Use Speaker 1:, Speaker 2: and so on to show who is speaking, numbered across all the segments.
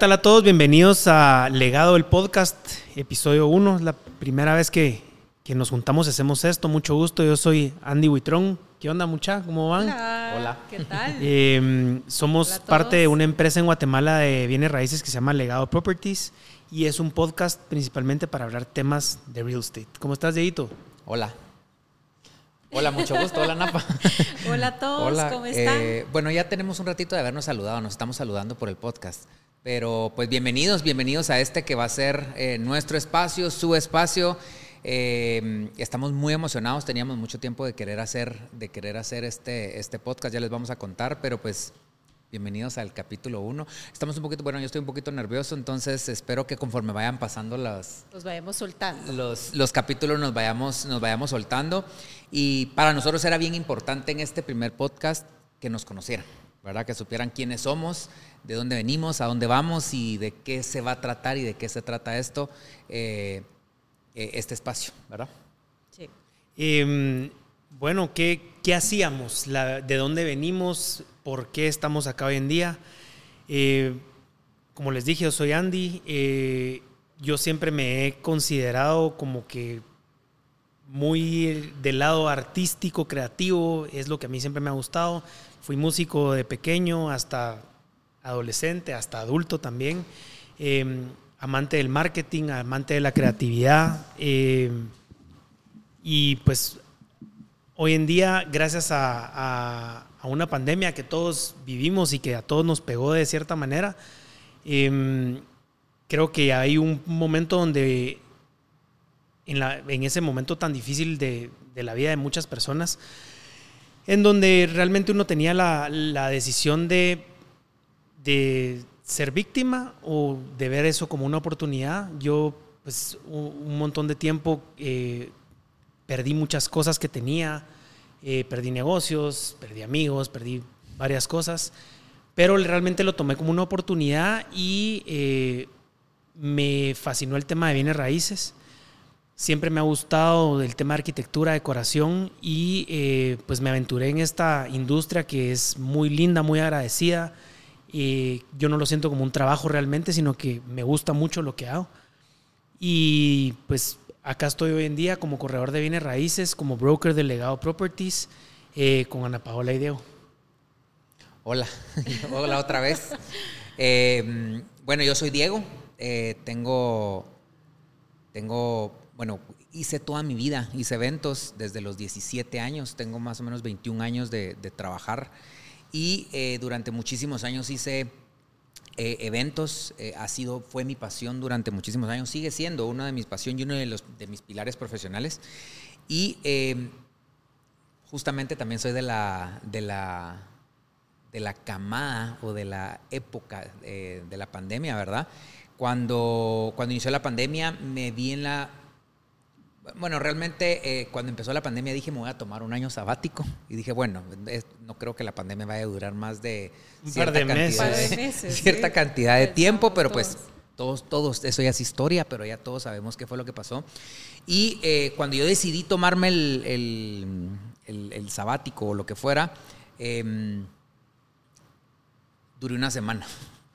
Speaker 1: Hola, ¿qué tal a todos? Bienvenidos a Legado del Podcast, episodio 1. Es la primera vez que, que nos juntamos y hacemos esto. Mucho gusto. Yo soy Andy Huitrón. ¿Qué onda, mucha? ¿Cómo van?
Speaker 2: Hola. ¿Qué tal?
Speaker 1: Eh, somos
Speaker 2: Hola
Speaker 1: parte de una empresa en Guatemala de bienes raíces que se llama Legado Properties y es un podcast principalmente para hablar temas de real estate. ¿Cómo estás, Dieguito?
Speaker 3: Hola. Hola, mucho gusto. Hola, Napa.
Speaker 2: Hola a todos,
Speaker 3: Hola.
Speaker 2: ¿cómo están?
Speaker 3: eh, bueno, ya tenemos un ratito de habernos saludado, nos estamos saludando por el podcast. Pero pues bienvenidos, bienvenidos a este que va a ser eh, nuestro espacio, su espacio. Eh, estamos muy emocionados, teníamos mucho tiempo de querer hacer, de querer hacer este, este podcast, ya les vamos a contar, pero pues bienvenidos al capítulo 1. Estamos un poquito, bueno, yo estoy un poquito nervioso, entonces espero que conforme vayan pasando las,
Speaker 2: Los vayamos soltando.
Speaker 3: los, los capítulos nos vayamos, nos vayamos soltando. Y para nosotros era bien importante en este primer podcast que nos conocieran, ¿verdad? Que supieran quiénes somos, de dónde venimos, a dónde vamos y de qué se va a tratar y de qué se trata esto, eh, eh, este espacio, ¿verdad?
Speaker 2: Sí.
Speaker 1: Eh, bueno, ¿qué, qué hacíamos? La- ¿De dónde venimos? ¿Por qué estamos acá hoy en día? Eh, como les dije, yo soy Andy. eh, yo siempre me he considerado como que muy del lado artístico, creativo, es lo que a mí siempre me ha gustado. Fui músico de pequeño hasta adolescente, hasta adulto también. Eh, amante del marketing, amante de la creatividad. eh, y pues hoy en día, gracias a, una pandemia que todos vivimos y que a todos nos pegó de cierta manera, em, creo que hay un momento donde, en, ese momento tan difícil de la vida de muchas personas, en donde realmente uno tenía la, decisión de, ser víctima o de ver eso como una oportunidad. Yo, pues, un, un montón de tiempo eh, perdí muchas cosas que tenía, eh, perdí negocios, perdí amigos, perdí varias cosas, pero realmente lo tomé como una oportunidad y eh, me fascinó el tema de bienes raíces. Siempre me ha gustado el tema de arquitectura, decoración y eh, pues me aventuré en esta industria que es muy linda, muy agradecida. Eh, yo no lo siento como un trabajo realmente, sino que me gusta mucho lo que hago. Y pues acá estoy hoy en día como corredor de bienes raíces, como broker de Legado Properties, eh, con Ana Paola y Diego.
Speaker 3: Hola, hola otra vez. Eh, bueno, yo soy Diego, tengo, tengo, bueno, hice toda mi vida, hice eventos desde los 17 años, tengo más o menos 21 años de, trabajar y eh, durante muchísimos años hice eh, eventos, eh, ha sido, fue mi pasión durante muchísimos años, sigue siendo una de mis pasiones y uno de, los, de mis pilares profesionales. Y eh, justamente también soy de la, de la, de la camada o de la época de la pandemia, ¿verdad? Cuando, cuando inició la pandemia me vi en la... Bueno, realmente eh, cuando empezó la pandemia dije me voy a tomar un año sabático y dije, bueno, es- no creo que la pandemia vaya a durar más de
Speaker 1: Un
Speaker 3: cierta
Speaker 1: par de meses.
Speaker 3: cantidad
Speaker 2: Par de meses,
Speaker 3: cierta
Speaker 2: sí.
Speaker 3: cantidad de tiempo, pero pues
Speaker 2: todos.
Speaker 3: todos, eso ya es historia, pero ya todos sabemos qué fue lo que pasó. Y eh, cuando yo decidí tomarme el, el- el- el sabático o lo que fuera, em, duré una semana.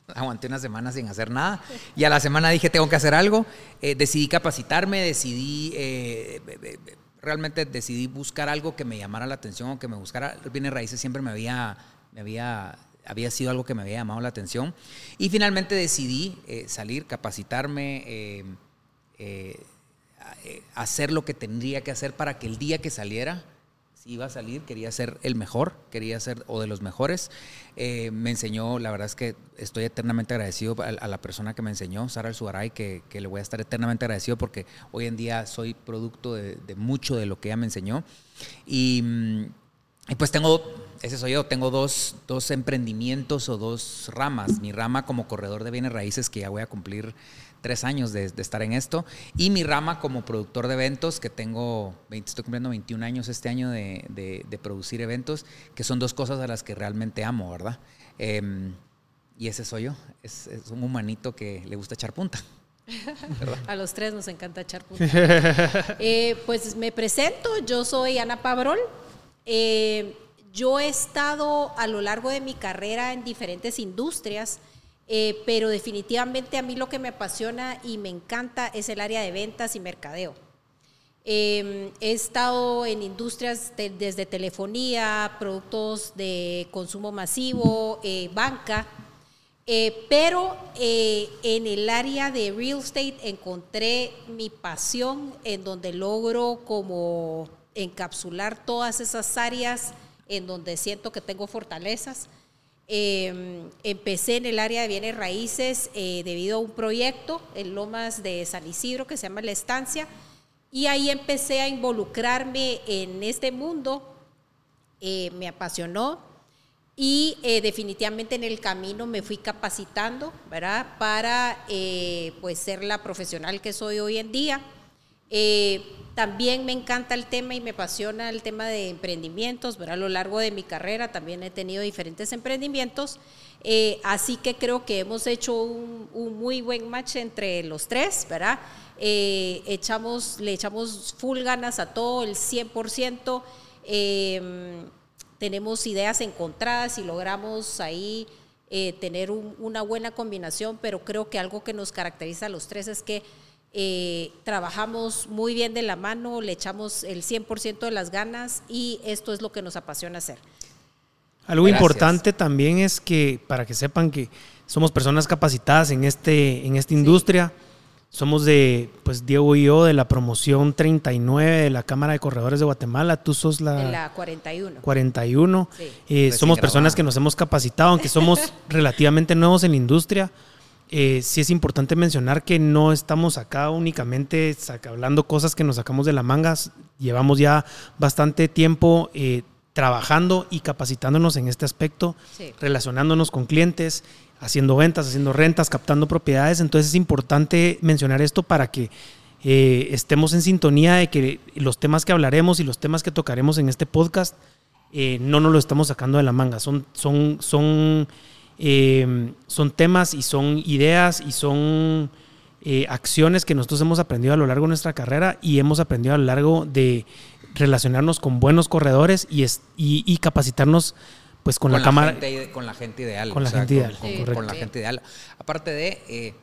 Speaker 3: Aguanté una semana sin hacer nada. Y a la semana dije, tengo que hacer algo. Eh, decidí capacitarme, decidí, eh, realmente decidí buscar algo que me llamara la atención o que me buscara. Bienes raíces siempre me había, me había, había sido algo que me había llamado la atención. Y finalmente decidí eh, salir, capacitarme, hacer lo que tendría que hacer para que el día que saliera, si iba a salir, quería ser el mejor, quería ser o de los mejores. Eh, me enseñó, la verdad es que estoy eternamente agradecido a, a la persona que me enseñó, Sara Alzugaray, que, que le voy a estar eternamente agradecido porque hoy en día soy producto de, de mucho de lo que ella me enseñó. Y, mm, y pues tengo, ese soy yo, tengo dos, dos emprendimientos o dos ramas. Mi rama como corredor de bienes raíces, que ya voy a cumplir tres años de, de estar en esto, y mi rama como productor de eventos, que tengo, 20, estoy cumpliendo 21 años este año de, de- de producir eventos, que son dos cosas a las que realmente amo, ¿verdad? Em, y ese soy yo, es, es un humanito que le gusta echar punta.
Speaker 2: A los tres nos encanta echar punta. Eh, pues me presento, yo soy Ana Pabrol. Eh, yo he estado a lo largo de mi carrera en diferentes industrias. Eh, pero definitivamente a mí lo que me apasiona y me encanta es el área de ventas y mercadeo. Em, he estado en industrias desde telefonía, productos de consumo masivo, eh, banca, eh, pero en el área de real estate encontré mi pasión en donde logro como encapsular todas esas áreas en donde siento que tengo fortalezas. Em, empecé en el área de bienes raíces eh, debido a un proyecto en Lomas de San Isidro que se llama La Estancia y ahí empecé a involucrarme en este mundo, eh, me apasionó y eh, definitivamente en el camino me fui capacitando, ¿verdad? Para pues ser la profesional que soy hoy en día. También me encanta el tema y me apasiona el tema de emprendimientos, ¿verdad? A lo largo de mi carrera también he tenido diferentes emprendimientos, eh, así que creo que hemos hecho un, muy buen match entre los tres, ¿verdad? Eh, le echamos full ganas a todo, el 100%, em, tenemos ideas encontradas y logramos ahí eh, tener una buena combinación, pero creo que algo que nos caracteriza a los tres es que eh, trabajamos muy bien de la mano, le echamos el 100% de las ganas y esto es lo que nos apasiona hacer.
Speaker 1: Algo importante también es que, para que sepan que somos personas capacitadas en, este, en esta industria, somos de, pues Diego y yo, de la promoción 39 de la Cámara de Corredores de Guatemala. Tú sos la...
Speaker 2: De la 41.
Speaker 1: 41. Eh, somos personas que nos hemos capacitado, aunque somos relativamente nuevos en la industria eh, sí es importante mencionar que no estamos acá únicamente hablando cosas que nos sacamos de la manga. Llevamos ya bastante tiempo eh, trabajando y capacitándonos en este aspecto, relacionándonos con clientes, haciendo ventas, haciendo rentas, captando propiedades. Entonces es importante mencionar esto para que eh, estemos en sintonía de que los temas que hablaremos y los temas que tocaremos en este podcast no nos lo estamos sacando de la manga. Son, son, son Em, son temas y son ideas y son eh, acciones que nosotros hemos aprendido a lo largo de nuestra carrera y hemos aprendido a lo largo de relacionarnos con buenos corredores y, y, capacitarnos pues con, la, cámara
Speaker 3: con la gente ideal
Speaker 1: con la gente ideal
Speaker 3: con, la gente ideal. Aparte de eh,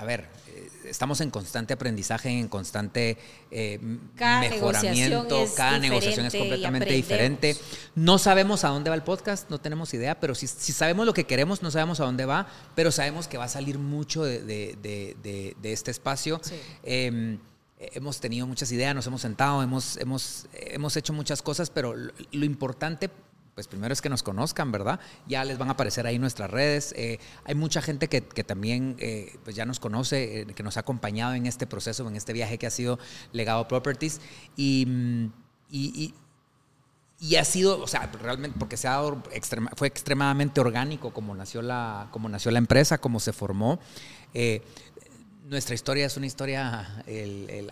Speaker 3: a ver estamos en constante aprendizaje, en constante eh, mejoramiento, cada negociación es completamente diferente. No sabemos a dónde va el podcast, no tenemos idea, pero si, sabemos lo que queremos, no sabemos a dónde va, pero sabemos que va a salir mucho de, este espacio. Em, hemos tenido muchas ideas, nos hemos sentado, hemos, hemos, hemos hecho muchas cosas, pero lo importante pues primero es que nos conozcan, ¿verdad? Ya les van a aparecer ahí nuestras redes. Eh, hay mucha gente que, también eh, pues ya nos conoce, eh, que nos ha acompañado en este proceso, en este viaje que ha sido Legado Properties. Mm, y, y, ha sido, o sea, realmente, porque se ha dado fue extremadamente orgánico como nació la, como nació la empresa, como se formó nuestra historia es una historia,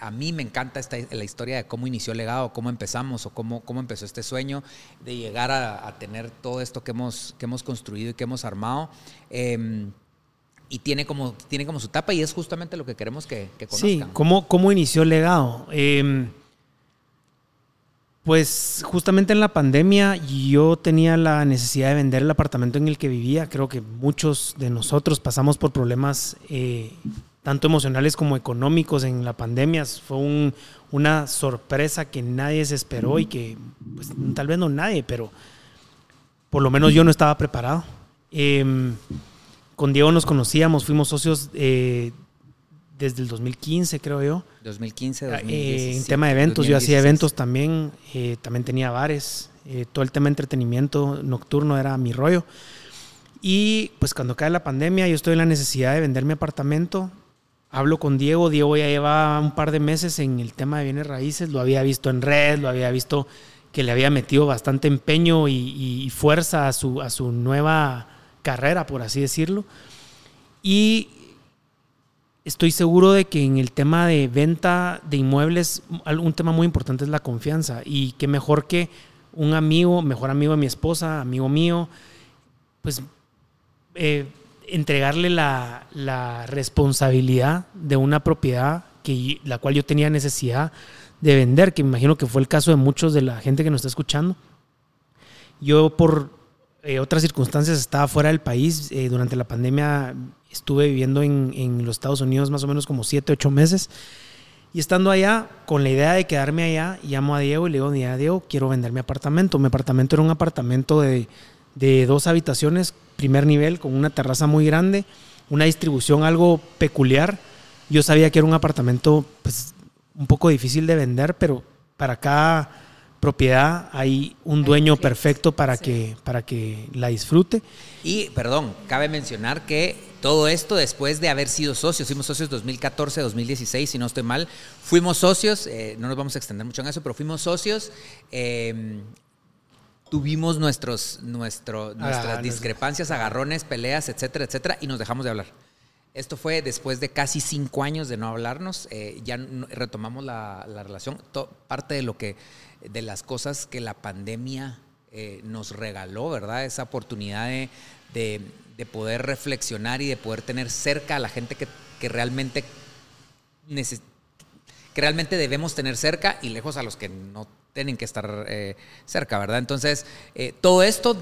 Speaker 3: a mí me encanta esta, la historia de cómo inició el legado, cómo empezamos o cómo, cómo empezó este sueño de llegar a, tener todo esto que hemos, que hemos construido y que hemos armado. Em, y tiene como, tiene como su tapa y es justamente lo que queremos que, que conozcan.
Speaker 1: Sí, ¿cómo, cómo inició el legado? Em, pues justamente en la pandemia yo tenía la necesidad de vender el apartamento en el que vivía. Creo que muchos de nosotros pasamos por problemas eh, tanto emocionales como económicos en la pandemia. Fue una sorpresa que nadie se esperó y que pues, tal vez no nadie, pero por lo menos yo no estaba preparado. Em, con Diego nos conocíamos, fuimos socios eh, desde el 2015, creo yo.
Speaker 3: 2015,
Speaker 1: 2016. en tema de eventos, yo hacía eventos también, eh, también tenía bares, eh, todo el tema de entretenimiento nocturno era mi rollo. Y pues cuando cae la pandemia, yo estoy en la necesidad de vender mi apartamento hablo con Diego, Diego ya lleva un par de meses en el tema de bienes raíces, lo había visto en red, lo había visto que le había metido bastante empeño y, fuerza a su, a su nueva carrera, por así decirlo. Y estoy seguro de que en el tema de venta de inmuebles, un tema muy importante es la confianza. Y que mejor que un amigo, mejor amigo de mi esposa, amigo mío, pues eh, entregarle la, responsabilidad de una propiedad que, la cual yo tenía necesidad de vender, que me imagino que fue el caso de muchos de la gente que nos está escuchando. Yo por eh, otras circunstancias estaba fuera del país. Eh, durante la pandemia estuve viviendo en, en, los Estados Unidos más o menos como 7, 8 meses. Y estando allá, con la idea de quedarme allá, llamo a Diego y le digo, Diego, quiero vender mi apartamento. Mi apartamento era un apartamento de, de dos habitaciones, primer nivel, con una terraza muy grande, una distribución algo peculiar. Yo sabía que era un apartamento pues, un poco difícil de vender, pero para cada propiedad hay un dueño perfecto para, que, para que la disfrute.
Speaker 3: Y, perdón, cabe mencionar que todo esto después de haber sido socios, fuimos socios 2014, 2016, si no estoy mal, fuimos socios, eh, no nos vamos a extender mucho en eso, pero fuimos socios. Eh, tuvimos nuestros, nuestro, nuestras discrepancias, agarrones, peleas, etcétera, etcétera, y nos dejamos de hablar. Esto fue después de casi cinco años de no hablarnos, eh, ya retomamos la, la relación. parte de lo que, de las cosas que la pandemia eh, nos regaló, ¿verdad? Esa oportunidad de, de, de, poder reflexionar y de poder tener cerca a la gente que, que realmente que realmente debemos tener cerca y lejos a los que no tienen que estar eh, cerca, ¿verdad? Entonces, eh, todo esto,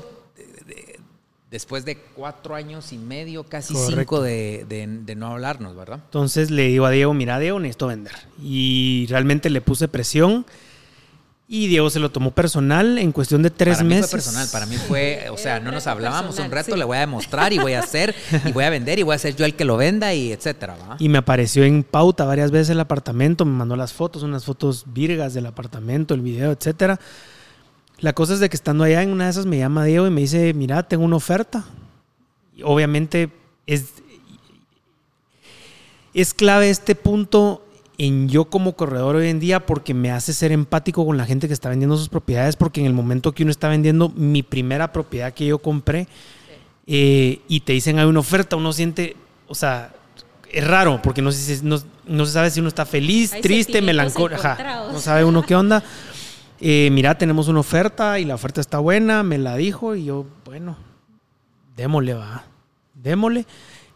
Speaker 3: después de cuatro años y medio, casi cinco de, de, no hablarnos, ¿verdad?
Speaker 1: Entonces le digo a Diego, mira, Diego, necesito vender. Y realmente le puse presión y Diego se lo tomó personal en cuestión de tres
Speaker 3: para mí
Speaker 1: meses.
Speaker 3: Fue personal, para mí fue, o sea, no nos hablábamos un rato, le voy a demostrar y voy a hacer y voy a vender y voy a ser yo el que lo venda y etcétera.
Speaker 1: Y me apareció en pauta varias veces el apartamento, me mandó las fotos, unas fotos virgas del apartamento, el video, etcétera. La cosa es de que estando allá en una de esas me llama Diego y me dice, mira, tengo una oferta. Y obviamente es, es clave este punto en yo como corredor hoy en día porque me hace ser empático con la gente que está vendiendo sus propiedades porque en el momento que uno está vendiendo mi primera propiedad que yo compré eh, y te dicen hay una oferta, uno siente, o sea, es raro porque no se, no, se sabe si uno está feliz, triste, melancólico, no sabe uno qué onda. Eh, mira, tenemos una oferta y la oferta está buena, me la dijo y yo, bueno, démosle, va, démosle.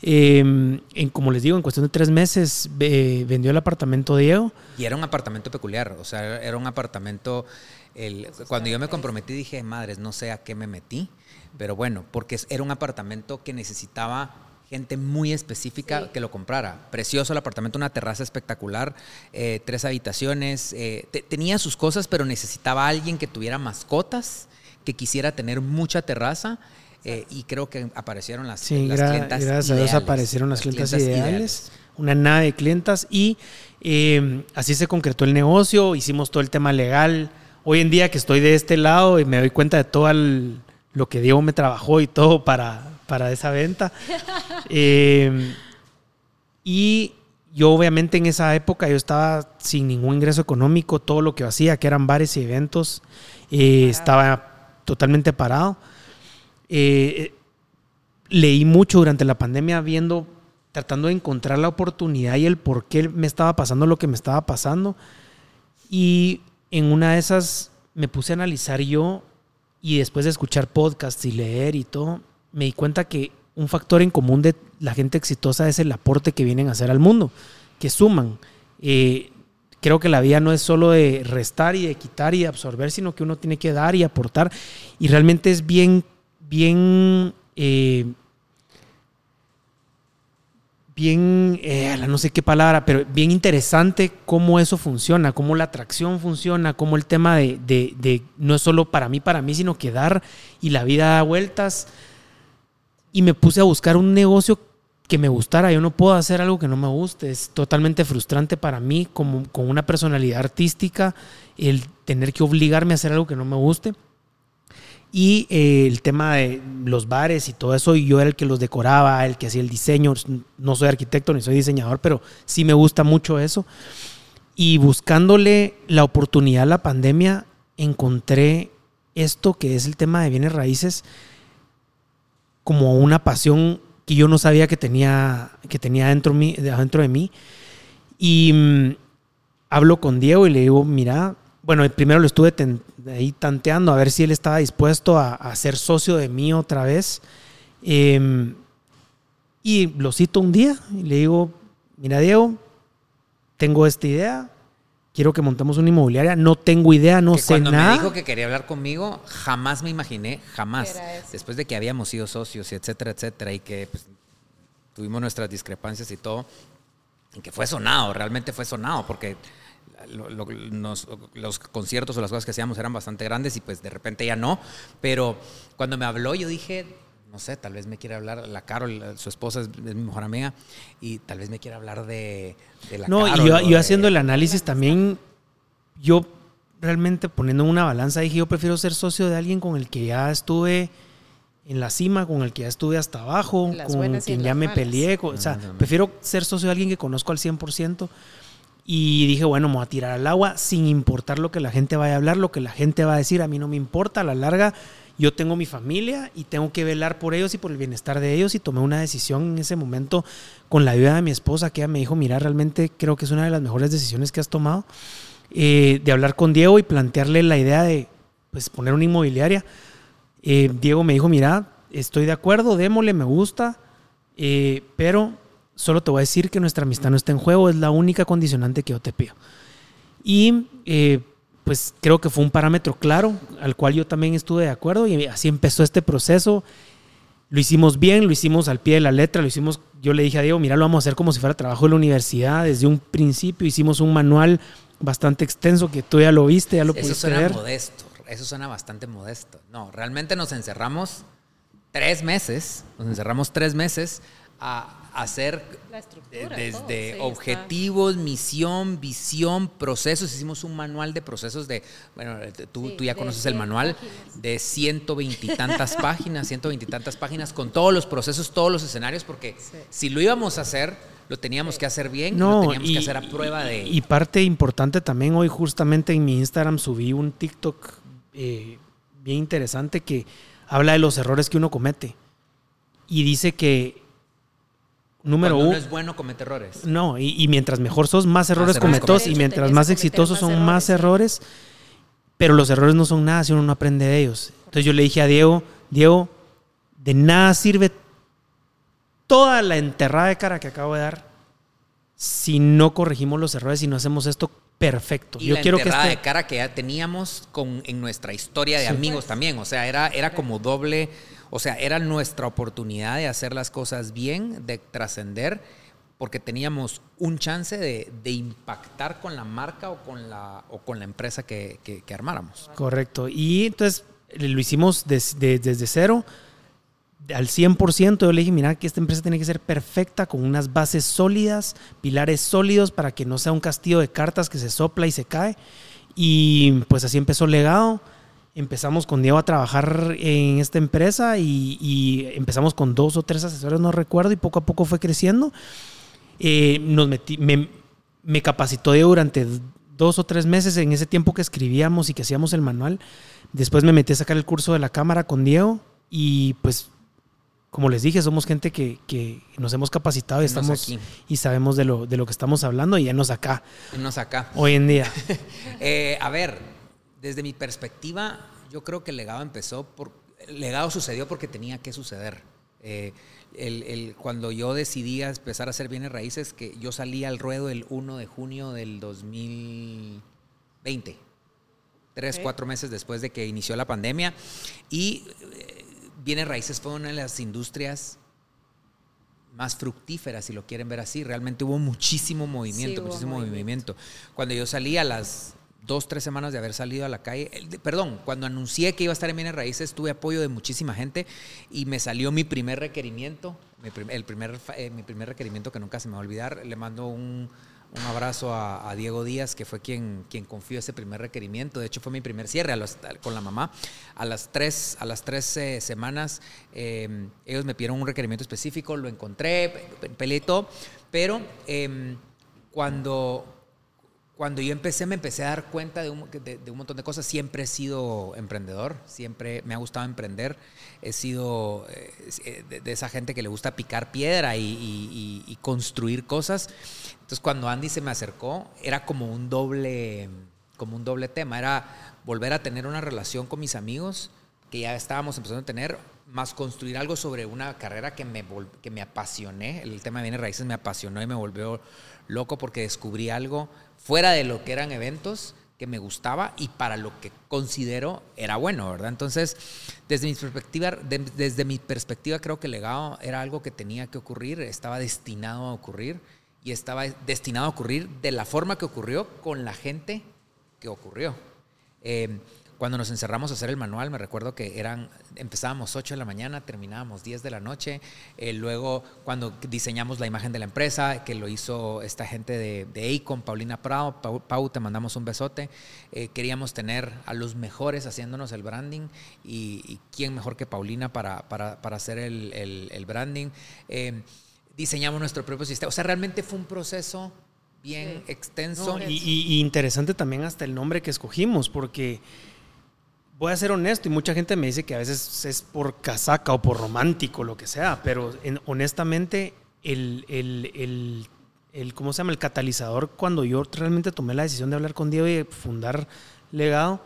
Speaker 1: Em, en, como les digo, en cuestión de tres meses vendió el apartamento Diego.
Speaker 3: Y era un apartamento peculiar, o sea, era un apartamento... El, cuando yo me comprometí dije, madres, no sé a qué me metí, pero bueno, porque era un apartamento que necesitaba gente muy específica que lo comprara. Precioso el apartamento, una terraza espectacular, eh, tres habitaciones, eh, tenía sus cosas, pero necesitaba alguien que tuviera mascotas, que quisiera tener mucha terraza eh, y creo que aparecieron las,
Speaker 1: sí, clientas gracias a Dios aparecieron las, clientas, ideales, una nave de clientas y em, así se concretó el negocio, hicimos todo el tema legal. Hoy en día que estoy de este lado y me doy cuenta de todo lo que Diego me trabajó y todo para, para esa venta. Em, y yo obviamente en esa época yo estaba sin ningún ingreso económico, todo lo que hacía, que eran bares y eventos, eh, estaba totalmente parado. Eh, leí mucho durante la pandemia viendo, tratando de encontrar la oportunidad y el por qué me estaba pasando lo que me estaba pasando. Y en una de esas me puse a analizar yo y después de escuchar podcasts y leer y todo, me di cuenta que un factor en común de la gente exitosa es el aporte que vienen a hacer al mundo, que suman. Eh, creo que la vida no es solo de restar y de quitar y de absorber, sino que uno tiene que dar y aportar. Y realmente es bien bien, eh, bien, eh, no sé qué palabra, pero bien interesante cómo eso funciona, cómo la atracción funciona, cómo el tema de, de, no es solo para mí, para mí, sino que dar y la vida da vueltas. Y me puse a buscar un negocio que me gustara. Yo no puedo hacer algo que no me guste. Es totalmente frustrante para mí, como, con una personalidad artística, el tener que obligarme a hacer algo que no me guste. Y eh, el tema de los bares y todo eso, yo era el que los decoraba, el que hacía el diseño. No soy arquitecto ni soy diseñador, pero sí me gusta mucho eso. Y buscándole la oportunidad a la pandemia, encontré esto que es el tema de bienes raíces como una pasión que yo no sabía que tenía, que tenía dentro, dentro de mí. Y mm, hablo con Diego y le digo, mira, bueno, primero lo estuve ahí tanteando a ver si él estaba dispuesto a, ser socio de mí otra vez. Em, y lo cito un día y le digo, mira Diego, tengo esta idea, quiero que montemos una inmobiliaria, no tengo idea, no
Speaker 3: que
Speaker 1: sé
Speaker 3: cuando
Speaker 1: nada.
Speaker 3: me dijo que quería hablar conmigo, jamás me imaginé, jamás, después de que habíamos sido socios, y etcétera, etcétera, y que pues, tuvimos nuestras discrepancias y todo, y que fue sonado, realmente fue sonado, porque lo- lo- nos- los conciertos o las cosas que hacíamos eran bastante grandes y pues de repente ya no, pero cuando me habló yo dije, no sé, tal vez me quiere hablar, la Carol, su esposa es, es mi mejor amiga, y tal vez me quiere hablar de, de la
Speaker 1: No,
Speaker 3: Carol
Speaker 1: y yo, yo
Speaker 3: de-
Speaker 1: haciendo el análisis también, yo realmente poniendo en una balanza dije, yo prefiero ser socio de alguien con el que ya estuve en la cima, con el que ya estuve hasta abajo,
Speaker 2: las
Speaker 1: con quien
Speaker 2: en
Speaker 1: ya me
Speaker 2: malas.
Speaker 1: peleé. con- o sea,
Speaker 3: Ajá.
Speaker 1: prefiero ser socio de alguien que conozco al 100%. Y dije, bueno, me voy a tirar al agua sin importar lo que la gente vaya a hablar, lo que la gente va a decir, a mí no me importa, a la larga yo tengo mi familia y tengo que velar por ellos y por el bienestar de ellos y tomé una decisión en ese momento con la ayuda de mi esposa que ella me dijo, mira, realmente creo que es una de las mejores decisiones que has tomado, eh, de hablar con Diego y plantearle la idea de pues, poner una inmobiliaria. Eh, Diego me dijo, mira, estoy de acuerdo, démosle, me gusta, eh, pero solo te voy a decir que nuestra amistad no está en juego, es la única condicionante que yo te pido. Y eh, pues creo que fue un parámetro claro al cual yo también estuve de acuerdo y así empezó este proceso. Lo hicimos bien, lo hicimos al pie de la letra, lo hicimos, yo le dije a Diego, mira, lo vamos a hacer como si fuera trabajo de la universidad, desde un principio hicimos un manual bastante extenso que tú ya lo viste, ya lo
Speaker 3: Eso
Speaker 1: pudiste
Speaker 3: suena
Speaker 1: ver.
Speaker 3: modesto, eso suena bastante modesto. No, realmente nos encerramos tres meses, nos encerramos tres meses a hacer
Speaker 2: La
Speaker 3: eh, desde
Speaker 2: todo, sí, está.
Speaker 3: objetivos, misión, visión, procesos. Hicimos un manual de procesos de, bueno, eh, tú,
Speaker 2: Sí,
Speaker 3: tú ya
Speaker 2: de
Speaker 3: conoces el
Speaker 2: 100
Speaker 3: manual
Speaker 2: páginas.
Speaker 3: de ciento veintitantas páginas, ciento veintitantas páginas con todos los procesos, todos los escenarios, porque
Speaker 2: Sí.
Speaker 3: si lo íbamos a hacer, lo teníamos que hacer bien,
Speaker 1: No,
Speaker 3: lo teníamos
Speaker 1: y,
Speaker 3: que hacer a prueba de...
Speaker 1: y parte importante también, hoy justamente en mi Instagram subí un TikTok eh, bien interesante que habla de los errores que uno comete. Y dice que, número uno,
Speaker 3: uno es bueno, comete errores.
Speaker 1: no, y, y mientras mejor sos, más errores
Speaker 3: errores
Speaker 1: cometos,
Speaker 3: cometes.
Speaker 1: y mientras más
Speaker 2: cometer
Speaker 1: exitosos
Speaker 2: más
Speaker 1: son más
Speaker 2: errores,
Speaker 1: pero los errores no son nada si uno no aprende de ellos. Entonces yo le dije a Diego, Diego, de nada sirve toda la enterrada de cara que acabo de dar si no corregimos los errores y no hacemos esto perfecto.
Speaker 3: Y
Speaker 1: yo
Speaker 3: la
Speaker 1: quiero que
Speaker 3: enterrada
Speaker 1: este,
Speaker 3: de cara que ya teníamos con, en nuestra historia de
Speaker 1: Sí.
Speaker 3: amigos también. O sea, era, era como doble, o sea, era nuestra oportunidad de hacer las cosas bien, de trascender, porque teníamos un chance de, impactar con la marca o con la, o con la empresa que, que- armáramos.
Speaker 1: Correcto. Y entonces eh, lo hicimos des- de- desde cero al 100%. Yo le dije, mira, que esta empresa tiene que ser perfecta, con unas bases sólidas, pilares sólidos, para que no sea un castillo de cartas que se sopla y se cae. Y pues así empezó legado. Empezamos con Diego a trabajar en esta empresa y, y empezamos con dos o tres asesores, no recuerdo, y poco a poco fue creciendo. Eh, nos metí, me, me capacitó Diego durante dos o tres meses en ese tiempo que escribíamos y que hacíamos el manual. Después me metí a sacar el curso de la cámara con Diego y pues, como les dije, somos gente que, que nos hemos capacitado y
Speaker 3: Enos
Speaker 1: estamos
Speaker 3: aquí.
Speaker 1: y sabemos de lo, de lo que estamos hablando y ya nos acá,
Speaker 3: Nos acá.
Speaker 1: hoy en día.
Speaker 3: Eh, a ver, desde mi perspectiva, yo creo que el legado empezó por. El legado sucedió porque tenía que suceder. Eh, el- el- cuando yo decidí a empezar a hacer bienes raíces, que yo salí al ruedo el 1 de junio del 2020. Tres, cuatro meses después de que inició la pandemia. Y eh, bienes raíces fue una de las industrias más fructíferas, si lo quieren ver así. Realmente hubo muchísimo movimiento,
Speaker 2: Sí, hubo
Speaker 3: muchísimo
Speaker 2: movimiento.
Speaker 3: movimiento. Cuando yo salí a las dos, tres semanas de haber salido a la calle, perdón, cuando anuncié que iba a estar en Bienes Raíces, tuve apoyo de muchísima gente y me salió mi primer requerimiento, mi, el primer, eh, mi primer requerimiento que nunca se me va a olvidar. Le mando un, un abrazo a, Diego Díaz, que fue quien, quien confió ese primer requerimiento. De hecho, fue mi primer cierre con la mamá. A las tres, a las tres eh, semanas, eh, ellos me pidieron un requerimiento específico, lo encontré, pe- pe- peleé todo, pero em, cuando cuando yo empecé, me empecé a dar cuenta de un, de- de un montón de cosas. Siempre he sido emprendedor, siempre me ha gustado emprender. He sido eh, de, de esa gente que le gusta picar piedra y, y- y- construir cosas. Entonces, cuando Andy se me acercó, era como un doble, como un doble tema. Era volver a tener una relación con mis amigos que ya estábamos empezando a tener, más construir algo sobre una carrera que me, que me apasioné. El tema de bienes raíces me apasionó y me volvió loco porque descubrí algo fuera de lo que eran eventos que me gustaba y para lo que considero era bueno, ¿verdad? Entonces, desde mi perspectiva, desde mi perspectiva creo que el legado era algo que tenía que ocurrir, estaba destinado a ocurrir y estaba destinado a ocurrir de la forma que ocurrió con la gente que ocurrió. Eh, cuando nos encerramos a hacer el manual, me recuerdo que eran, empezábamos 8 de la mañana, terminábamos 10 de la noche. Eh, luego, cuando diseñamos la imagen de la empresa, que lo hizo esta gente de, de Acon, Paulina Prado, Pau, te mandamos un besote. Eh, queríamos tener a los mejores haciéndonos el branding y, quién mejor que Paulina para, para, para hacer el, el, branding. Eh, diseñamos nuestro propio sistema. O sea, realmente fue un proceso bien extenso.
Speaker 1: y, y, interesante también hasta el nombre que escogimos, porque voy a ser honesto y mucha gente me dice que a veces es por casaca o por romántico, lo que sea, pero honestamente el, el, el, ¿cómo se llama? El catalizador cuando yo realmente tomé la decisión de hablar con Diego y de fundar Legado,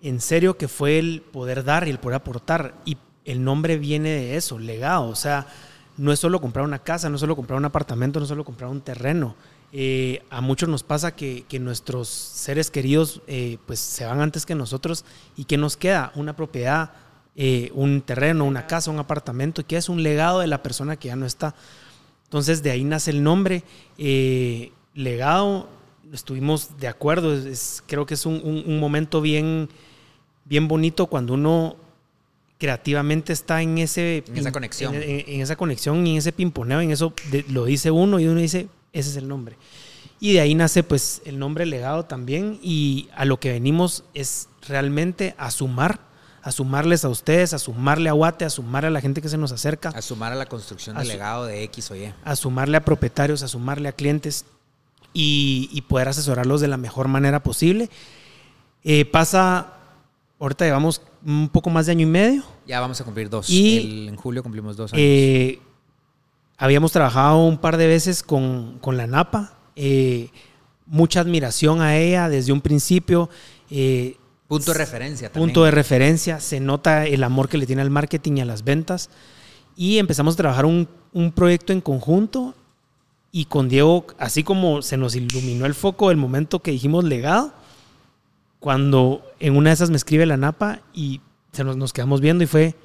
Speaker 1: en serio que fue el poder dar y el poder aportar. Y el nombre viene de eso, legado. O sea, no es solo comprar una casa, no es solo comprar un apartamento, no es solo comprar un terreno eh, a muchos nos pasa que, nuestros seres queridos eh, pues se van antes que nosotros y que nos queda una propiedad, eh, un terreno, una casa, un apartamento, que es un legado de la persona que ya no está. Entonces de ahí nace el nombre. legado, estuvimos de acuerdo, creo que es un, momento bien, bien bonito cuando uno creativamente está en ese
Speaker 3: en esa conexión
Speaker 1: en, esa conexión y en ese pimponeo en eso lo dice uno y uno dice ese es el nombre. Y de ahí nace pues el nombre legado también y a lo que venimos es realmente a sumar, a sumarles a ustedes, a sumarle a Guate, a sumarle a la gente que se nos acerca.
Speaker 3: A sumar a la construcción del legado de X o Y.
Speaker 1: A sumarle a propietarios, a sumarle a clientes y, poder asesorarlos de la mejor manera posible. Eh, pasa, ahorita llevamos un poco más de año y medio.
Speaker 3: Ya vamos a cumplir dos. Y en julio cumplimos dos
Speaker 1: años. Eh, Habíamos trabajado un par de veces con, la NAPA. Eh, mucha admiración a ella desde un principio.
Speaker 3: Eh, punto de referencia
Speaker 1: también. Punto de referencia. Se nota el amor que le tiene al marketing y a las ventas. Y empezamos a trabajar un, proyecto en conjunto. Y con Diego, así como se nos iluminó el foco el momento que dijimos legado, cuando en una de esas me escribe la NAPA y se nos, nos quedamos viendo y fue,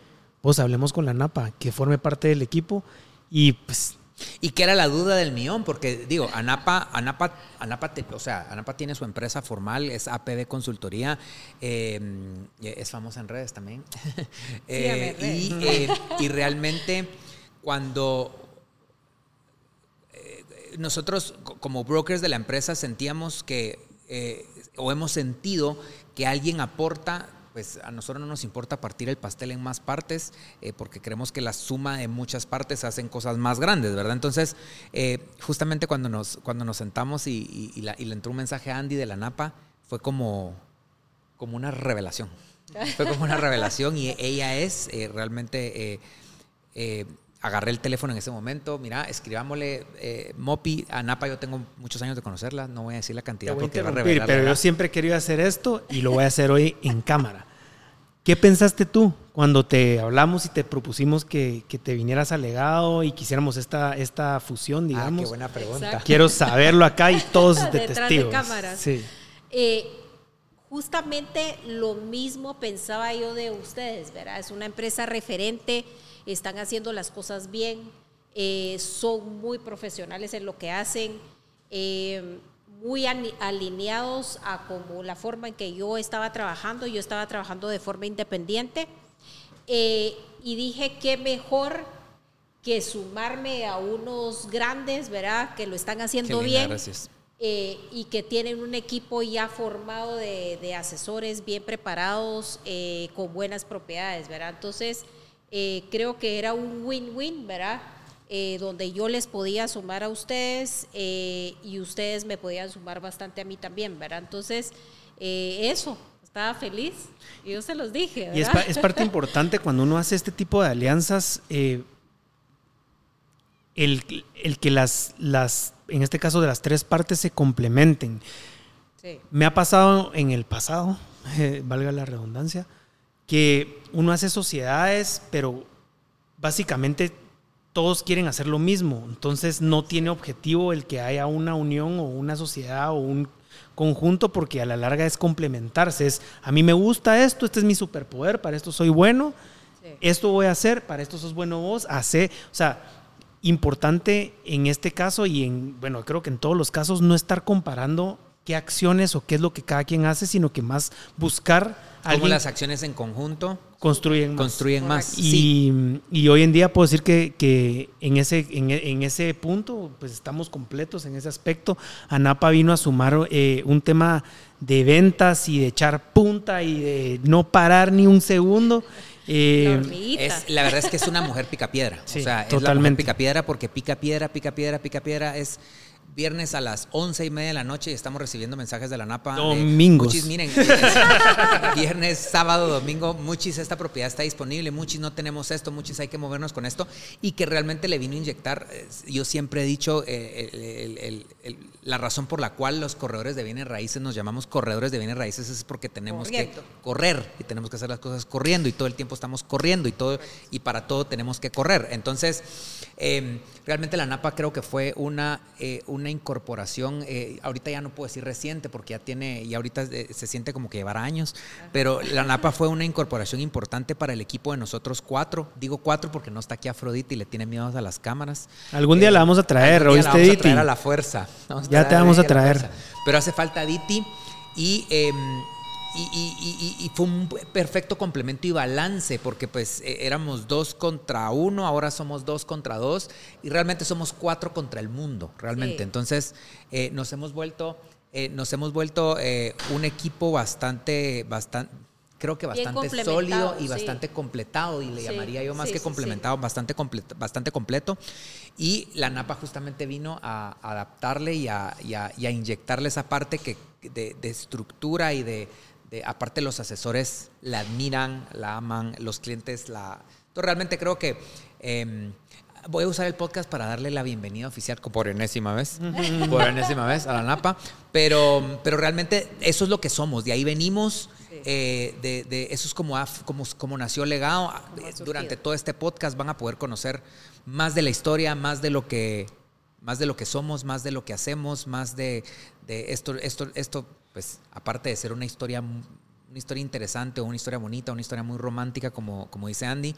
Speaker 1: vos hablemos con la NAPA, que forme parte del equipo y pues
Speaker 3: y que era la duda del millón, porque digo, Anapa, Anapa, Anapa, o sea, Anapa tiene su empresa formal, es APD Consultoría, em, es famosa en redes también. Eh, y, eh, y, realmente cuando eh, nosotros como brokers de la empresa sentíamos que, o hemos sentido que alguien aporta pues a nosotros no nos importa partir el pastel en más partes, eh, porque creemos que la suma de muchas partes hacen cosas más grandes, ¿verdad? Entonces, eh, justamente cuando nos, cuando nos sentamos y, le entró un mensaje a Andy de la NAPA, fue como, como una revelación. Fue como una revelación y ella es eh, realmente... agarré el teléfono en ese momento, mira, escribámosle Mopi, a Napa yo tengo muchos años de conocerla, no voy a decir la cantidad porque va a revelar.
Speaker 1: Pero yo siempre he querido hacer esto y lo voy a hacer hoy en cámara. ¿Qué pensaste tú cuando te hablamos y te propusimos que, te vinieras al legado y quisiéramos esta, esta fusión, digamos? Ah, qué
Speaker 3: buena pregunta.
Speaker 1: Quiero saberlo acá y todos de testigos.
Speaker 2: De cámaras. Sí. Eh, justamente lo mismo pensaba yo de ustedes, ¿verdad? Es una empresa referente, están haciendo las cosas bien, eh, son muy profesionales en lo que hacen. Eh, muy alineados a como la forma en que yo estaba trabajando. Yo estaba trabajando de forma independiente eh, y dije qué mejor que sumarme a unos grandes, ¿verdad? Que lo están haciendo bien. Gracias. Eh, y que tienen un equipo ya formado de, asesores bien preparados, eh, con buenas propiedades, ¿verdad? Entonces, creo que era un win-win, ¿verdad? Eh, donde yo les podía sumar a ustedes eh, y ustedes me podían sumar bastante a mí también, ¿verdad? Entonces, eh, eso, estaba feliz y yo se los dije.
Speaker 1: Y es, es, parte importante cuando uno hace este tipo de alianzas, el, el, que las, las, en este caso de las tres partes, se complementen. Sí. Me ha pasado en el pasado, valga la redundancia, que uno hace sociedades, pero básicamente todos quieren hacer lo mismo. Entonces no tiene objetivo el que haya una unión o una sociedad o un conjunto porque a la larga es complementarse. Es, a mí me gusta esto, este es mi superpoder, para esto soy bueno, esto voy a hacer, para esto sos bueno vos, hace, o sea, importante en este caso y en, bueno, creo que en todos los casos no estar comparando qué acciones o qué es lo que cada quien hace, sino que más buscar
Speaker 3: Cómo las acciones en conjunto
Speaker 1: construyen
Speaker 3: más. Construyen más.
Speaker 1: Y, y, hoy en día puedo decir que, que en, ese, en, ese punto, pues estamos completos en ese aspecto. ANAPA vino a sumar eh, un tema de ventas y de echar punta y de no parar ni un segundo.
Speaker 3: Eh, es, la verdad es que es una mujer pica piedra. o sea, es la mujer pica piedra porque pica piedra, pica piedra, pica piedra. Es viernes a las once y media de la noche y estamos recibiendo mensajes de la NAPA.
Speaker 1: Domingos.
Speaker 3: muchis, miren, viernes, sábado, domingo, muchis, esta propiedad está disponible, muchis no tenemos esto, muchis hay que movernos con esto y que realmente le vino a inyectar, eh, yo siempre he dicho, eh, la razón por la cual los corredores de bienes raíces nos llamamos corredores de bienes raíces es porque tenemos que correr y tenemos que hacer las cosas corriendo y todo el tiempo estamos corriendo y todo y para todo tenemos que correr. Entonces, em, realmente la NAPA creo que fue una, eh, una incorporación, eh, ahorita ya no puedo decir reciente porque ya tiene, y ahorita eh, se siente como que llevará años, pero la NAPA fue una incorporación importante para el equipo de nosotros cuatro. Digo cuatro porque no está aquí Afrodita y le tiene miedo a las cámaras.
Speaker 1: Algún día la vamos a traer,
Speaker 3: ¿oíste, la vamos a traer a la fuerza.
Speaker 1: ya te vamos a traer.
Speaker 3: Pero hace falta Diti y... Em, y, fue un perfecto complemento y balance, porque pues e, éramos dos contra uno, ahora somos dos contra dos, y realmente somos cuatro contra el mundo, realmente. Entonces, eh, nos hemos vuelto, eh, nos hemos vuelto eh, un equipo bastante, bastante creo que bastante sólido y bastante completado, y le llamaría yo más que complementado, bastante, completo, bastante completo. Y la NAPA justamente vino a adaptarle y a, inyectarle esa parte que, de estructura y de, aparte los asesores la admiran, la aman, los clientes la... Entonces realmente creo que em, voy a usar el podcast para darle la bienvenida oficial por enésima vez, por enésima vez a la NAPA, pero, pero realmente eso es lo que somos, de ahí venimos, eh, de, eso es como, como, como nació Legado. Durante todo este podcast van a poder conocer más de la historia, más de lo que más de lo que somos, más de lo que hacemos, más de, de esto, esto, esto pues aparte de ser una historia, una historia interesante o una historia bonita, una historia muy romántica, como, como dice Andy,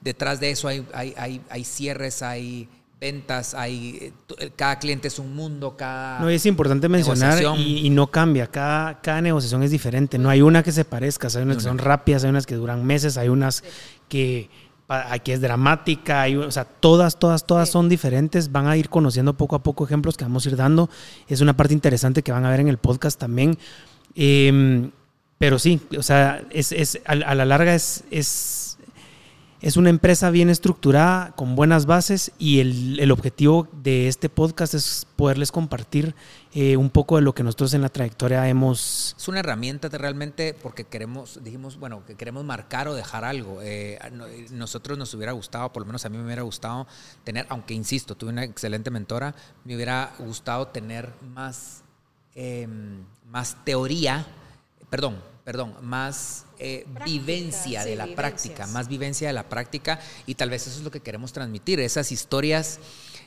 Speaker 3: detrás de eso hay, hay, hay, cierres, hay ventas, hay eh, cada cliente es un mundo, cada
Speaker 1: No es importante mencionar y, no cambia, cada, cada negociación es diferente, no hay una que se parezca, hay unas que son rápidas, hay unas que duran meses, hay unas que aquí es dramática, hay, o sea, todas, todas, todas son diferentes, van a ir conociendo poco a poco ejemplos que vamos a ir dando, es una parte interesante que van a ver en el podcast también, em, pero sí, o sea, es, es a, a, la larga es, es es una empresa bien estructurada, con buenas bases y el, objetivo de este podcast es poderles compartir eh, un poco de lo que nosotros en la trayectoria hemos...
Speaker 3: Es una herramienta realmente porque queremos, dijimos, bueno, que queremos marcar o dejar algo. Eh, nosotros nos hubiera gustado, por lo menos a mí me hubiera gustado tener, aunque insisto, tuve una excelente mentora, me hubiera gustado tener más, em, más teoría, perdón, perdón, más eh, vivencia de la práctica, más vivencia de la práctica y tal vez eso es lo que queremos transmitir, esas historias,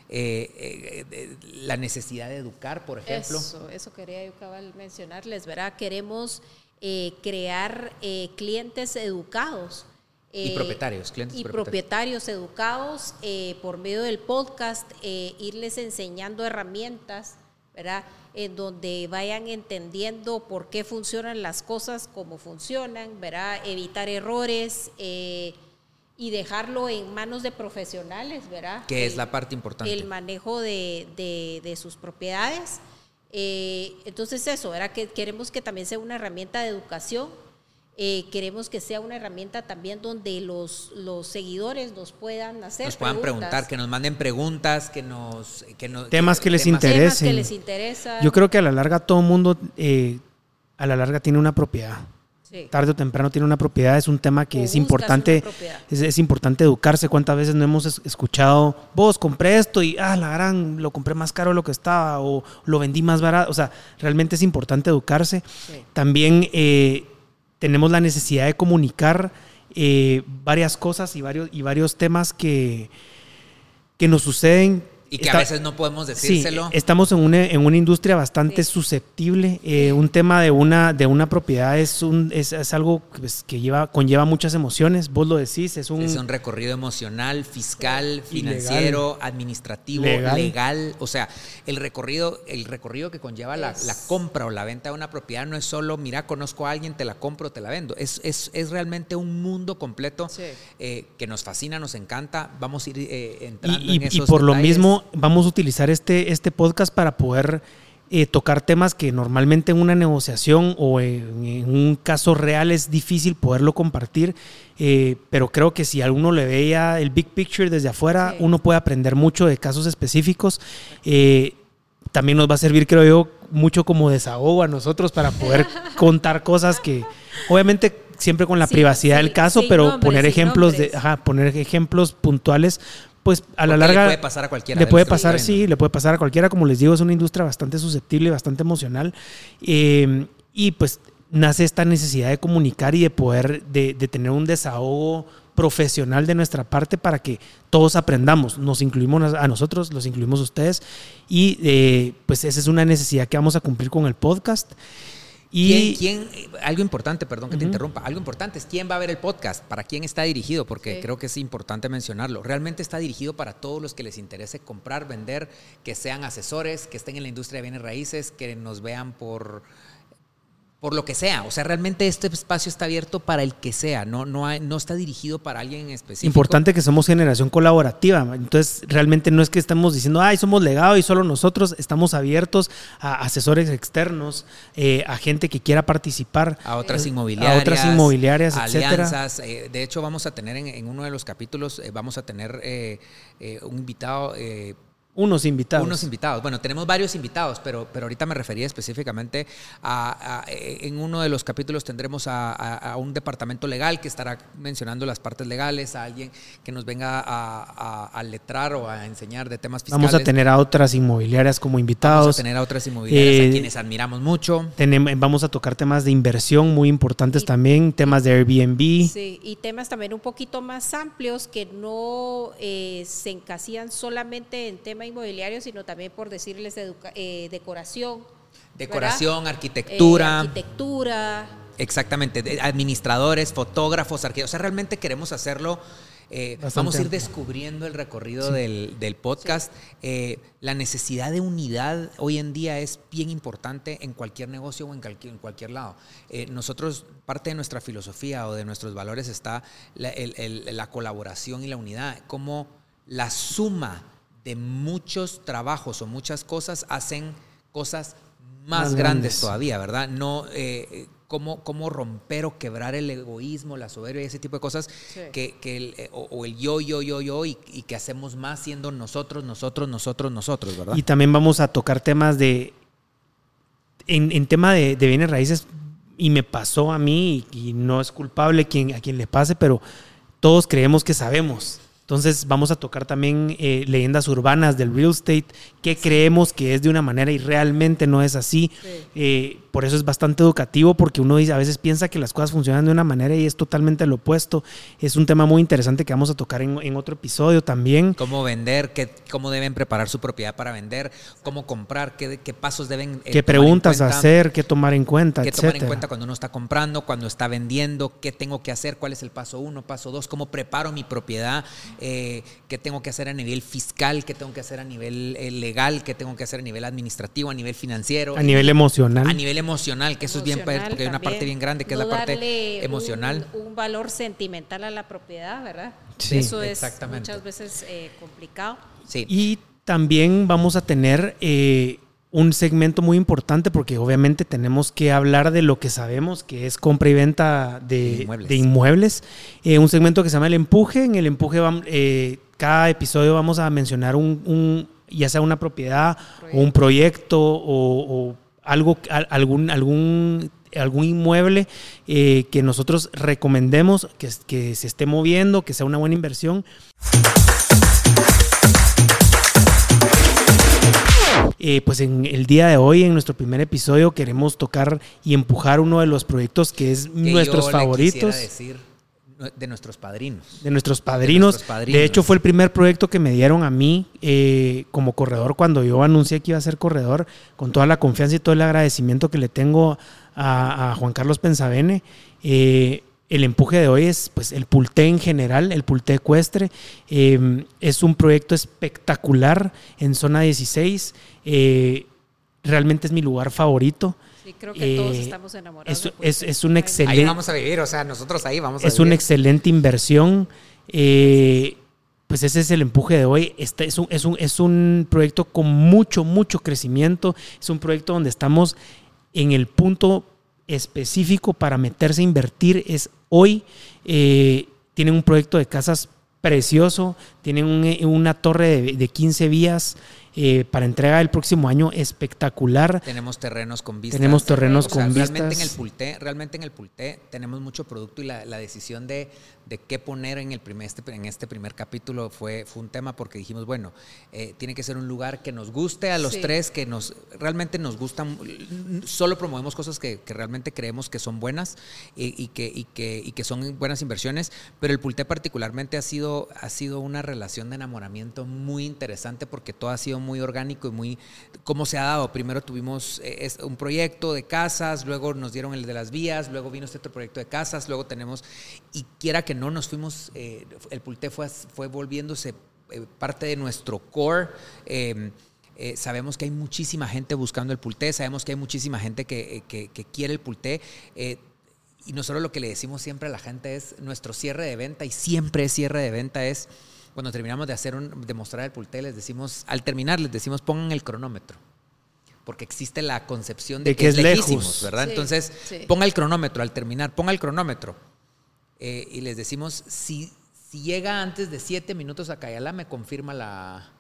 Speaker 3: eh, eh, la necesidad de educar, por ejemplo.
Speaker 2: Eso, eso quería yo cabal mencionarles, ¿verdad? Queremos crear clientes educados.
Speaker 3: y propietarios, clientes
Speaker 2: y propietarios, educados por medio del podcast, irles enseñando herramientas, ¿verdad? en donde vayan entendiendo por qué funcionan las cosas, cómo funcionan, ¿verdad? evitar errores eh, y dejarlo en manos de profesionales, ¿verdad?
Speaker 3: Que es la parte importante.
Speaker 2: El manejo de, de, sus propiedades. Eh, entonces eso, ¿verdad? Que queremos que también sea una herramienta de educación eh, queremos que sea una herramienta también donde los, los seguidores nos puedan hacer
Speaker 3: nos puedan preguntar, que nos manden preguntas, que nos que
Speaker 1: temas que, les interesen.
Speaker 2: que les interesan.
Speaker 1: Yo creo que a la larga todo mundo eh, a la larga tiene una propiedad. Tarde o temprano tiene una propiedad, es un tema que es importante, es, importante educarse. ¿Cuántas veces no hemos escuchado, vos compré esto y, ah, la gran, lo compré más caro de lo que estaba o lo vendí más barato? O sea, realmente es importante educarse. También eh, tenemos la necesidad de comunicar eh, varias cosas y varios, y varios temas que, que nos suceden
Speaker 3: y que a veces no podemos decírselo.
Speaker 1: Sí, estamos en una, en una industria bastante susceptible. Eh, un tema de una, de una propiedad es, un, es, es algo pues, que lleva, conlleva muchas emociones. Vos lo decís, es un...
Speaker 3: Es un recorrido emocional, fiscal, financiero, administrativo, legal. O sea, el recorrido, el recorrido que conlleva la, la, compra o la venta de una propiedad no es solo, mira, conozco a alguien, te la compro, te la vendo. Es, es, es realmente un mundo completo eh, que nos fascina, nos encanta. Vamos a ir eh, entrando
Speaker 1: y,
Speaker 3: en esos
Speaker 1: Y por lo mismo vamos a utilizar este, este podcast para poder eh, tocar temas que normalmente en una negociación o en, un caso real es difícil poderlo compartir, eh, pero creo que si alguno le veía el big picture desde afuera, uno puede aprender mucho de casos específicos. Eh, también nos va a servir, creo yo, mucho como desahogo a nosotros para poder contar cosas que, obviamente, siempre con la privacidad del caso, pero poner ejemplos de, poner ejemplos puntuales pues a la larga...
Speaker 3: Le puede pasar a cualquiera.
Speaker 1: Le puede pasar, sí, le puede pasar a cualquiera. Como les digo, es una industria bastante susceptible y bastante emocional. Eh, y pues nace esta necesidad de comunicar y de poder, de, tener un desahogo profesional de nuestra parte para que todos aprendamos. Nos incluimos a nosotros, los incluimos a ustedes. Y eh, pues esa es una necesidad que vamos a cumplir con el podcast.
Speaker 3: Y ¿Quién, algo importante, perdón que te interrumpa, algo importante es quién va a ver el podcast, para quién está dirigido, porque creo que es importante mencionarlo. Realmente está dirigido para todos los que les interese comprar, vender, que sean asesores, que estén en la industria de bienes raíces, que nos vean por por lo que sea. O sea, realmente este espacio está abierto para el que sea, no, no, no está dirigido para alguien en específico.
Speaker 1: Importante que somos generación colaborativa. Entonces, realmente no es que estemos diciendo, ay, somos legado y solo nosotros. Estamos abiertos a asesores externos, eh, a gente que quiera participar.
Speaker 3: A otras inmobiliarias.
Speaker 1: A otras inmobiliarias,
Speaker 3: alianzas. Eh, de hecho, vamos a tener en, uno de los capítulos, eh, vamos a tener un invitado
Speaker 1: unos invitados.
Speaker 3: Unos invitados. Bueno, tenemos varios invitados, pero, pero ahorita me refería específicamente a, en uno de los capítulos tendremos a, un departamento legal que estará mencionando las partes legales, a alguien que nos venga a, letrar o a enseñar de temas fiscales.
Speaker 1: Vamos a tener a otras inmobiliarias como invitados.
Speaker 3: Vamos a tener a otras inmobiliarias a eh, quienes admiramos mucho.
Speaker 1: Tenemos, vamos a tocar temas de inversión muy importantes también, temas de Airbnb.
Speaker 2: Sí, y temas también un poquito más amplios que no eh, se encasían solamente en temas inmobiliario, sino también por decirles eh, decoración.
Speaker 3: Decoración, arquitectura.
Speaker 2: Eh, arquitectura.
Speaker 3: Exactamente, administradores, fotógrafos, arquitectos. O sea, realmente queremos hacerlo. Eh, vamos a ir descubriendo el recorrido del, podcast. la necesidad de unidad hoy en día es bien importante en cualquier negocio o en cualquier, en cualquier lado. nosotros, parte de nuestra filosofía o de nuestros valores está la, la colaboración y la unidad, como la suma de muchos trabajos o muchas cosas hacen cosas más, grandes. todavía, ¿verdad? No eh, cómo, cómo, romper o quebrar el egoísmo, la soberbia y ese tipo de cosas, que, el, eh, o, el yo, yo, yo, yo, y, que hacemos más siendo nosotros, nosotros, nosotros, nosotros, ¿verdad?
Speaker 1: Y también vamos a tocar temas de, en, tema de, bienes raíces, y me pasó a mí, y, no es culpable quien, a quien le pase, pero todos creemos que sabemos. Entonces vamos a tocar también eh, leyendas urbanas del real estate, que creemos que es de una manera y realmente no es así. Eh, por eso es bastante educativo, porque uno a veces piensa que las cosas funcionan de una manera y es totalmente lo opuesto. Es un tema muy interesante que vamos a tocar en, otro episodio también.
Speaker 3: Cómo vender, qué, cómo deben preparar su propiedad para vender, cómo comprar, qué, qué pasos deben...
Speaker 1: Eh, qué preguntas hacer, qué tomar en cuenta,
Speaker 3: Qué tomar en cuenta cuando uno está comprando, cuando está vendiendo, qué tengo que hacer, cuál es el paso uno, paso dos, cómo preparo mi propiedad, eh, qué tengo que hacer a nivel fiscal, qué tengo que hacer a nivel eh, legal, qué tengo que hacer a nivel administrativo, a nivel financiero.
Speaker 1: A nivel emocional.
Speaker 3: A nivel emocional, que eso es bien, porque hay una parte bien grande que es la parte emocional.
Speaker 2: Un, valor sentimental a la propiedad, ¿verdad? Sí, eso es muchas veces eh, complicado.
Speaker 1: Sí. Y también vamos a tener eh, un segmento muy importante porque obviamente tenemos que hablar de lo que sabemos que es compra y venta de inmuebles. Eh, un segmento que se llama El Empuje. En El Empuje cada episodio vamos a mencionar un, ya sea una propiedad o un proyecto o algo, algún, algún, algún inmueble eh, que nosotros recomendemos que, que se esté moviendo, que sea una buena inversión. Eh, pues en el día de hoy, en nuestro primer episodio, queremos tocar y empujar uno de los proyectos que es nuestros favoritos.
Speaker 3: decir De nuestros padrinos.
Speaker 1: De nuestros padrinos. De, padrinos. de hecho, fue el primer proyecto que me dieron a mí eh, como corredor cuando yo anuncié que iba a ser corredor, con toda la confianza y todo el agradecimiento que le tengo a, Juan Carlos Pensavene. Eh, el empuje de hoy es pues, el Pulté en general, el Pulté ecuestre. Eh, es un proyecto espectacular en zona 16. realmente es mi lugar favorito.
Speaker 2: Sí, creo que todos eh, estamos enamorados.
Speaker 1: Es, es, un excelente.
Speaker 3: Ahí vamos a vivir, o sea, nosotros ahí vamos a
Speaker 1: es una excelente inversión. Eh, pues ese es el empuje de hoy. Este es, un, es, un, es un proyecto con mucho, mucho crecimiento. Es un proyecto donde estamos en el punto específico para meterse a invertir. Es hoy. Eh, tienen un proyecto de casas precioso. Tienen una torre de, de 15 vías. Eh, para entrega el próximo año espectacular.
Speaker 3: Tenemos terrenos con vistas.
Speaker 1: Tenemos terrenos con
Speaker 3: realmente
Speaker 1: vistas.
Speaker 3: En el Pulté, realmente en el Pulté tenemos mucho producto y la, la decisión de, de, qué poner en, el primer, este, en este primer capítulo fue, fue un tema porque dijimos, bueno, eh, tiene que ser un lugar que nos guste a los tres, que nos realmente nos gustan, solo promovemos cosas que, que realmente creemos que son buenas y, y, que, y, que, y que son buenas inversiones, pero el Pulté particularmente ha sido, ha sido una relación de enamoramiento muy interesante porque todo ha sido muy orgánico y muy cómo se ha dado. Primero tuvimos eh, un proyecto de casas, luego nos dieron el de las vías, luego vino este otro proyecto de casas, luego tenemos, y quiera que no nos fuimos, eh, el Pulte fue, fue volviéndose eh, parte de nuestro core. Em, sabemos que hay muchísima gente buscando el Pulte, sabemos que hay muchísima gente que, que, que quiere el Pulte. y nosotros lo que le decimos siempre a la gente es nuestro cierre de venta, y siempre es cierre de venta, es cuando terminamos de hacer un, de mostrar el pulté, les decimos, al terminar les decimos pongan el cronómetro. Porque existe la concepción de, que, es, lejísimos, ¿verdad? Entonces, ponga el cronómetro al terminar, ponga el cronómetro. Eh, y les decimos, si, si llega antes de siete minutos a Cayala, me confirma la,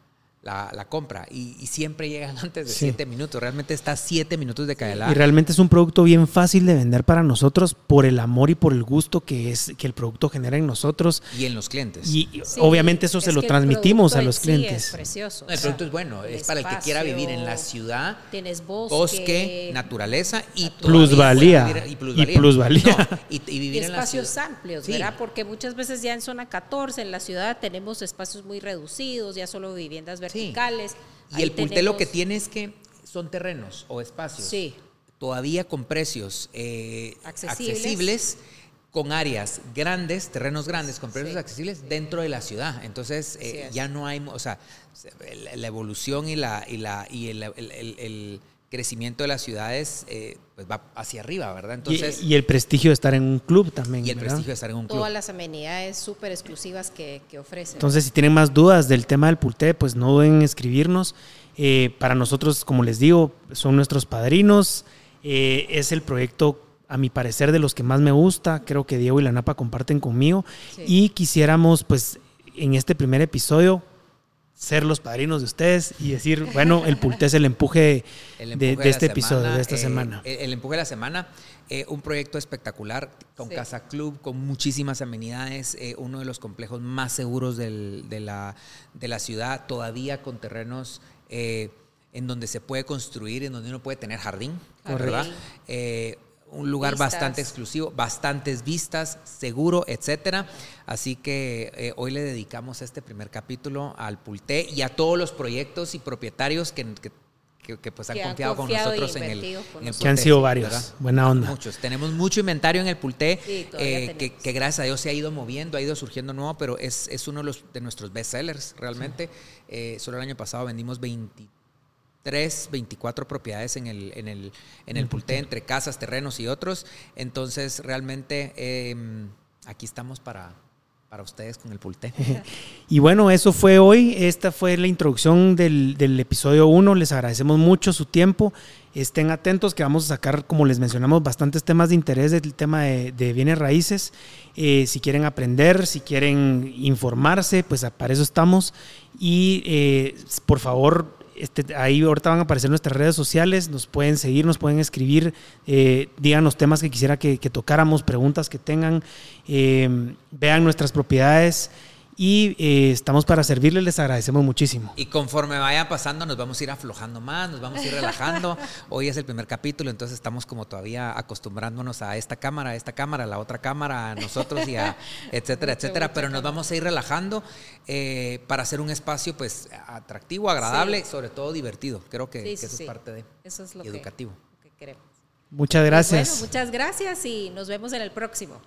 Speaker 3: la, compra y, siempre llegan antes de siete minutos. Realmente está siete minutos de caer
Speaker 1: Y realmente es un producto bien fácil de vender para nosotros por el amor y por el gusto que es que el producto genera en nosotros.
Speaker 3: Y en los clientes.
Speaker 1: Y obviamente eso se lo transmitimos a los clientes.
Speaker 2: Es precioso.
Speaker 3: el producto es bueno, es para el que quiera vivir en la ciudad.
Speaker 2: Tienes bosque,
Speaker 3: bosque naturaleza y
Speaker 1: plusvalía. Y plusvalía.
Speaker 3: Y, vivir
Speaker 2: en espacios amplios, ¿verdad? Porque muchas veces ya en zona 14, en la ciudad, tenemos espacios muy reducidos, ya solo viviendas
Speaker 3: y el Pulte lo que tiene es que son terrenos o espacios.
Speaker 2: Sí.
Speaker 3: Todavía con precios eh, accesibles. con áreas grandes, terrenos grandes, con precios accesibles dentro de la ciudad. Entonces eh, ya no hay, o sea, la evolución y la y la y el crecimiento de las ciudades eh, pues va hacia arriba, ¿verdad?
Speaker 1: Entonces, y, el prestigio de estar en un club también.
Speaker 3: Y el prestigio de estar en un club.
Speaker 2: Todas las amenidades súper exclusivas que, que ofrece.
Speaker 1: Entonces, si tienen más dudas del tema del Pulté, pues no duden en escribirnos. Eh, para nosotros, como les digo, son nuestros padrinos. Eh, es el proyecto, a mi parecer, de los que más me gusta. Creo que Diego y la Napa comparten conmigo. Y quisiéramos, pues, en este primer episodio, ser los padrinos de ustedes y decir, bueno, el Pulte es el empuje, de, este episodio, de esta
Speaker 3: eh,
Speaker 1: semana.
Speaker 3: El, empuje de la semana, eh, un proyecto espectacular con Casa Club, con muchísimas amenidades, eh, uno de los complejos más seguros de, la, de la ciudad, todavía con terrenos en donde se puede construir, en donde uno puede tener jardín, ¿verdad? Un lugar bastante exclusivo, bastantes vistas, seguro, etcétera. Así que eh, hoy le dedicamos este primer capítulo al Pulté y a todos los proyectos y propietarios que, que, pues han, confiado con nosotros en el, en
Speaker 1: Que han sido varios. Buena onda.
Speaker 3: Muchos. Tenemos mucho inventario en el Pulté eh, que, gracias a Dios se ha ido moviendo, ha ido surgiendo nuevo, pero es, es uno de, los, de nuestros best sellers realmente. Eh, solo el año pasado vendimos 23 tres, 24 propiedades en el, en el, en el Pulté, entre casas, terrenos y otros. Entonces, realmente em, aquí estamos para, para ustedes con el Pulté.
Speaker 1: y bueno, eso fue hoy. Esta fue la introducción del, del episodio 1. Les agradecemos mucho su tiempo. Estén atentos que vamos a sacar, como les mencionamos, bastantes temas de interés del tema de, de bienes raíces. Eh, si quieren aprender, si quieren informarse, pues para eso estamos. Y eh, por favor, este, ahí ahorita van a aparecer nuestras redes sociales, nos pueden seguir, nos pueden escribir, eh, díganos temas que quisiera que, tocáramos, preguntas que tengan, eh, vean nuestras propiedades y eh, estamos para servirles, les agradecemos muchísimo.
Speaker 3: Y conforme vaya pasando nos vamos a ir aflojando más, nos vamos a ir relajando. Hoy es el primer capítulo, entonces estamos como todavía acostumbrándonos a esta cámara, a esta cámara, a la otra cámara, a nosotros y a etcétera, etcétera, pero nos vamos a ir relajando eh, para hacer un espacio pues atractivo, agradable, sobre todo divertido. Creo que, eso es parte de
Speaker 2: eso es lo
Speaker 3: educativo.
Speaker 2: Que, queremos.
Speaker 1: Muchas gracias.
Speaker 2: Pues bueno, muchas gracias y nos vemos en el próximo.